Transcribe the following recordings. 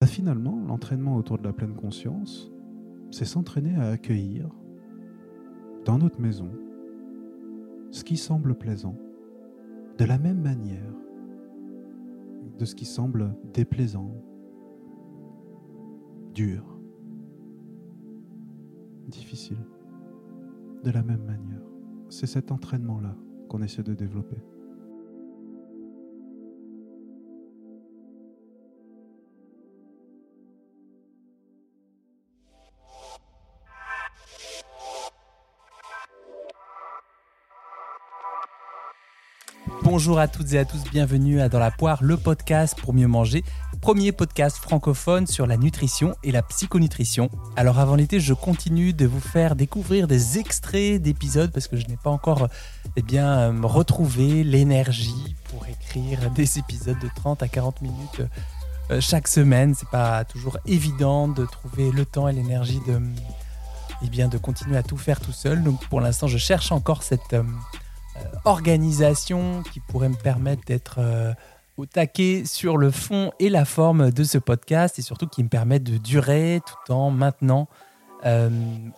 Bah, finalement, l'entraînement autour de la pleine conscience, c'est s'entraîner à accueillir dans notre maison ce qui semble plaisant, de la même manière de ce qui semble déplaisant, dur, difficile, de la même manière. C'est cet entraînement-là qu'on essaie de développer. Bonjour à toutes et à tous, bienvenue à Dans la poire, le podcast pour mieux manger, premier podcast francophone sur la nutrition et la psychonutrition. Alors avant l'été, je continue de vous faire découvrir des extraits d'épisodes parce que je n'ai pas encore eh bien, euh, retrouvé l'énergie pour écrire des épisodes de 30 à 40 minutes euh, chaque semaine. C'est pas toujours évident de trouver le temps et l'énergie de, eh bien, de continuer à tout faire tout seul. Donc pour l'instant, je cherche encore cette euh, euh, organisation qui pourrait me permettre d'être euh, au taquet sur le fond et la forme de ce podcast et surtout qui me permettent de durer tout en maintenant euh,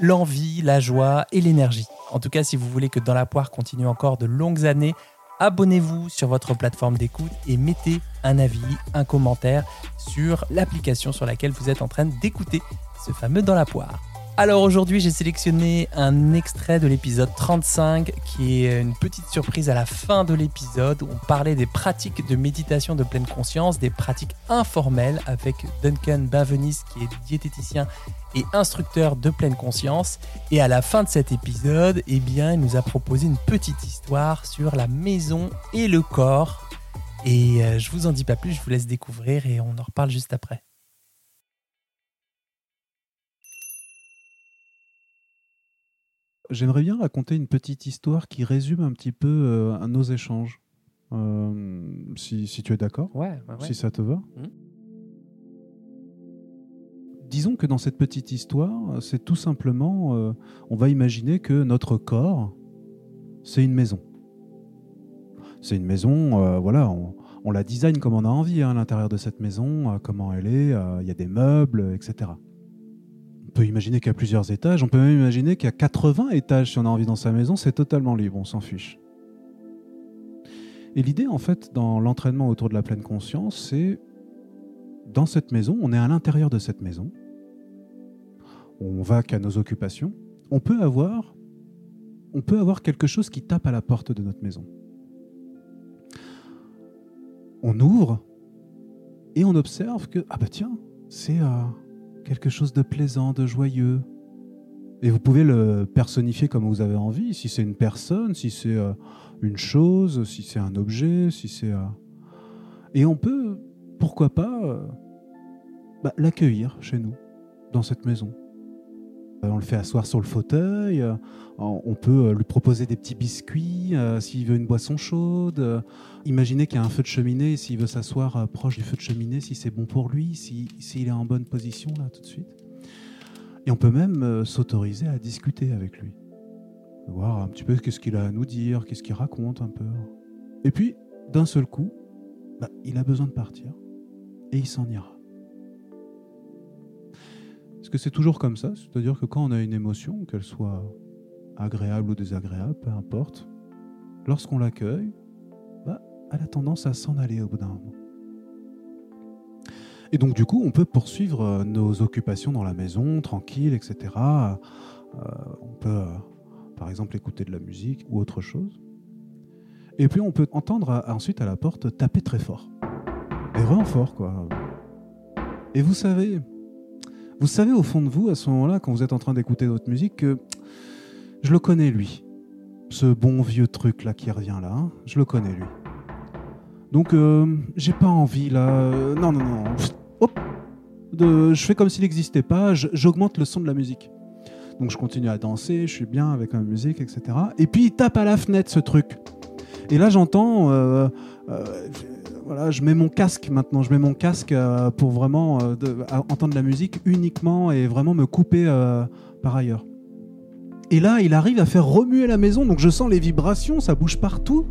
l'envie, la joie et l'énergie. En tout cas, si vous voulez que Dans la poire continue encore de longues années, abonnez-vous sur votre plateforme d'écoute et mettez un avis, un commentaire sur l'application sur laquelle vous êtes en train d'écouter ce fameux Dans la poire. Alors aujourd'hui, j'ai sélectionné un extrait de l'épisode 35 qui est une petite surprise à la fin de l'épisode on parlait des pratiques de méditation de pleine conscience, des pratiques informelles avec Duncan Bavenis qui est diététicien et instructeur de pleine conscience. Et à la fin de cet épisode, eh bien, il nous a proposé une petite histoire sur la maison et le corps. Et euh, je vous en dis pas plus, je vous laisse découvrir et on en reparle juste après. J'aimerais bien raconter une petite histoire qui résume un petit peu euh, nos échanges. Euh, si, si tu es d'accord, Ouais, ouais, si ça te va. Mhm. Disons que dans cette petite histoire, c'est tout simplement, euh, on va imaginer que notre corps, c'est une maison. C'est une maison, voilà, on, on la design comme on a envie hein, à l'intérieur de cette maison, comment elle est, il y a des meubles, etc. On peut imaginer qu'il y a plusieurs étages, on peut même imaginer qu'il y a 80 étages si on a envie dans sa maison, c'est totalement libre, on s'en fiche. Et l'idée, en fait, dans l'entraînement autour de la pleine conscience, c'est dans cette maison, on est à l'intérieur de cette maison, on va qu'à nos occupations, on peut avoir, quelque chose qui tape à la porte de notre maison. On ouvre et on observe que ah bah tiens, c'est euh, quelque chose de plaisant, de joyeux. Et vous pouvez le personnifier comme vous avez envie, si c'est une personne, si c'est euh, une chose, si c'est un objet, si c'est euh, et on peut pourquoi pas euh, bah, l'accueillir chez nous, dans cette maison. Euh, On le fait asseoir sur le fauteuil, euh, on peut euh, lui proposer des petits biscuits s'il veut une boisson chaude. Imaginez qu'il y a un feu de cheminée, s'il veut s'asseoir proche du feu de cheminée, si c'est bon pour lui, si- s'il est en bonne position là tout de suite. Et on peut même s'autoriser à discuter avec lui. Voir un petit peu qu'est-ce qu'il a à nous dire, qu'est-ce qu'il raconte un peu. Et puis, d'un seul coup, bah, il a besoin de partir et il s'en ira. Est-ce que c'est toujours comme ça? C'est-à-dire que quand on a une émotion, qu'elle soit agréable ou désagréable, peu importe, lorsqu'on l'accueille, bah, elle a tendance à s'en aller au bout d'un moment. Et donc du coup, on peut poursuivre euh, nos occupations dans la maison, tranquille, etc. Euh, on peut, euh, par exemple, écouter de la musique ou autre chose. Et puis on peut entendre ensuite à la porte taper très fort. Et vraiment fort, quoi. Et vous savez, vous savez au fond de vous, à ce moment-là, quand vous êtes en train d'écouter votre musique, que je le connais, lui. Ce bon vieux truc-là qui revient là, hein, je le connais, lui. Donc, euh, j'ai pas envie, là... euh, non, non, non. Je fais comme s'il n'existait pas, j'augmente le son de la musique. Donc, je continue à danser, je suis bien avec la musique, etc. Et puis, il tape à la fenêtre, ce truc. Et là, j'entends... euh, euh, voilà, je mets mon casque maintenant, je mets mon casque euh, pour vraiment euh, de- entendre la musique uniquement et vraiment me couper euh, par ailleurs. Et là, il arrive à faire remuer la maison, donc je sens les vibrations, ça bouge partout.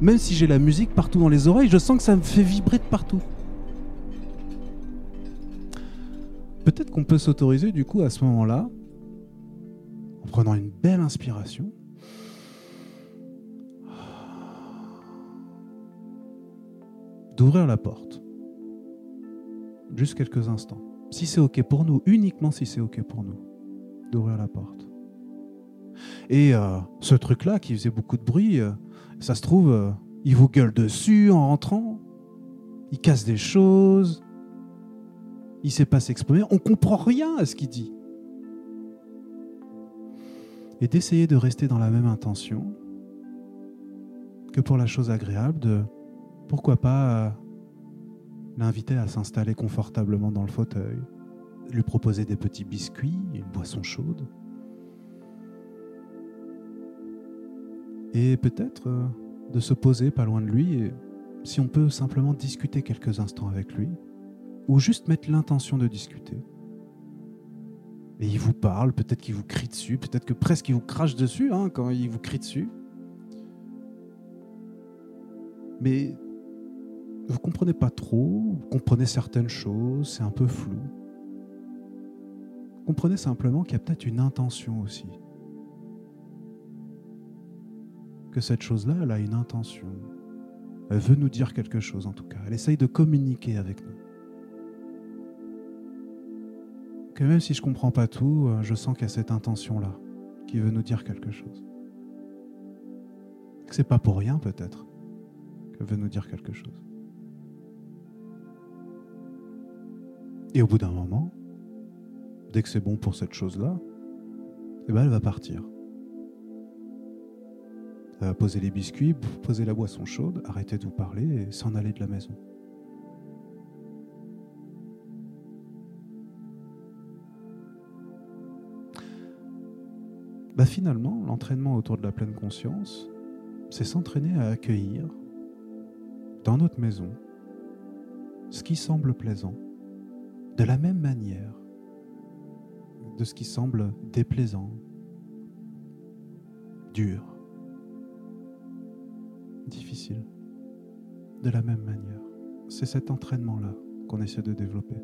Même si j'ai la musique partout dans les oreilles, je sens que ça me fait vibrer de partout. peut-être qu'on peut s'autoriser du coup à ce moment-là, en prenant une belle inspiration, d'ouvrir la porte. Juste quelques instants. Si c'est OK pour nous, uniquement si c'est OK pour nous, d'ouvrir la porte. Et euh, ce truc-là qui faisait beaucoup de bruit, euh, ça se trouve, euh, il vous gueule dessus en rentrant, il casse des choses, il sait pas s'exprimer, on comprend rien à ce qu'il dit. Et d'essayer de rester dans la même intention que pour la chose agréable de pourquoi pas l'inviter à s'installer confortablement dans le fauteuil, lui proposer des petits biscuits, une boisson chaude. Et peut-être euh, de se poser pas loin de lui si on peut simplement discuter quelques instants avec lui, ou juste mettre l'intention de discuter. Et il vous parle, peut-être qu'il vous crie dessus, peut-être que presque il vous crache dessus hein, quand il vous crie dessus. Mais vous comprenez pas trop, vous comprenez certaines choses, c'est un peu flou. Comprenez simplement qu'il y a peut-être une intention aussi. Que cette chose-là, elle a une intention. Elle veut nous dire quelque chose en tout cas. Elle essaye de communiquer avec nous. Que même si je comprends pas tout, euh, je sens qu'il y a cette intention-là qui veut nous dire quelque chose. Que c'est pas pour rien peut-être qu'elle veut nous dire quelque chose. Et au bout d'un moment, dès que c'est bon pour cette chose-là, eh ben elle va partir. Elle va poser les biscuits, poser la boisson chaude, arrêter de vous parler et s'en aller de la maison. Bah finalement, l'entraînement autour de la pleine conscience, c'est s'entraîner à accueillir dans notre maison ce qui semble plaisant de la même manière de ce qui semble déplaisant, dur, difficile, de la même manière. C'est cet entraînement-là qu'on essaie de développer.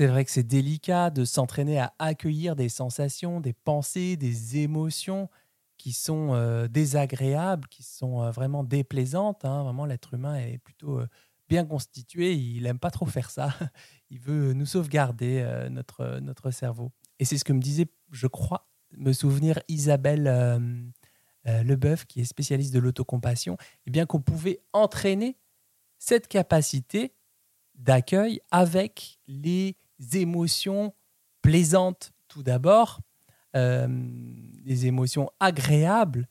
C'est vrai que c'est délicat de s'entraîner à accueillir des sensations, des pensées, des émotions qui sont euh, désagréables, qui sont euh, vraiment déplaisantes. Hein. Vraiment, l'être humain est plutôt euh, bien constitué. Il n'aime pas trop faire ça. Il veut nous sauvegarder notre, notre cerveau. Et c'est ce que me disait, je crois, me souvenir Isabelle Leboeuf, qui est spécialiste de l'autocompassion, eh bien qu'on pouvait entraîner cette capacité d'accueil avec les émotions plaisantes tout d'abord, euh, des émotions agréables,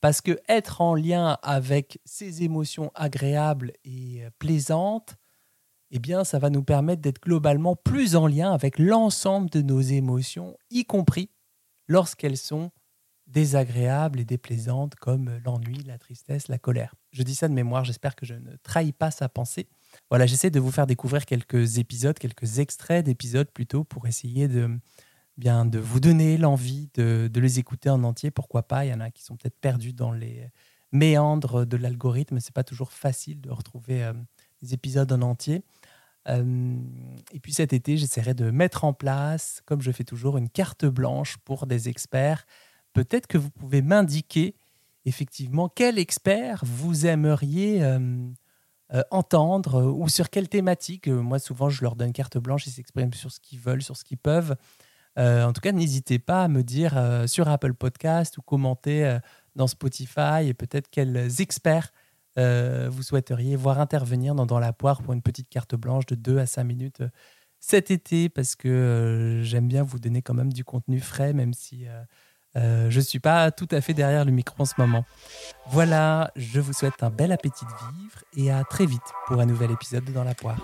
parce que être en lien avec ces émotions agréables et euh, plaisantes, eh bien, ça va nous permettre d'être globalement plus en lien avec l'ensemble de nos émotions, y compris lorsqu'elles sont désagréables et déplaisantes comme l'ennui, la tristesse, la colère. Je dis ça de mémoire, j'espère que je ne trahis pas sa pensée. Voilà, j'essaie de vous faire découvrir quelques épisodes, quelques extraits d'épisodes plutôt, pour essayer de, bien, de vous donner l'envie de, les écouter en entier. Pourquoi pas? Il y en a qui sont peut-être perdus dans les méandres de l'algorithme. C'est pas toujours facile de retrouver euh, les épisodes en entier. Euh, et puis cet été, j'essaierai de mettre en place, comme je fais toujours, une carte blanche pour des experts. Peut-être que vous pouvez m'indiquer effectivement quel expert vous aimeriez euh, euh, entendre euh, ou sur quelle thématique. Euh, moi, souvent, je leur donne carte blanche, ils s'expriment sur ce qu'ils veulent, sur ce qu'ils peuvent. en tout cas, n'hésitez pas à me dire sur Apple Podcast ou commenter dans Spotify et peut-être quels experts vous souhaiteriez voir intervenir dans Dans la poire pour une petite carte blanche de 2 à 5 minutes cet été parce que j'aime bien vous donner quand même du contenu frais, même si je ne suis pas tout à fait derrière le micro en ce moment. Voilà, je vous souhaite un bel appétit de vivre et à très vite pour un nouvel épisode de Dans la poire.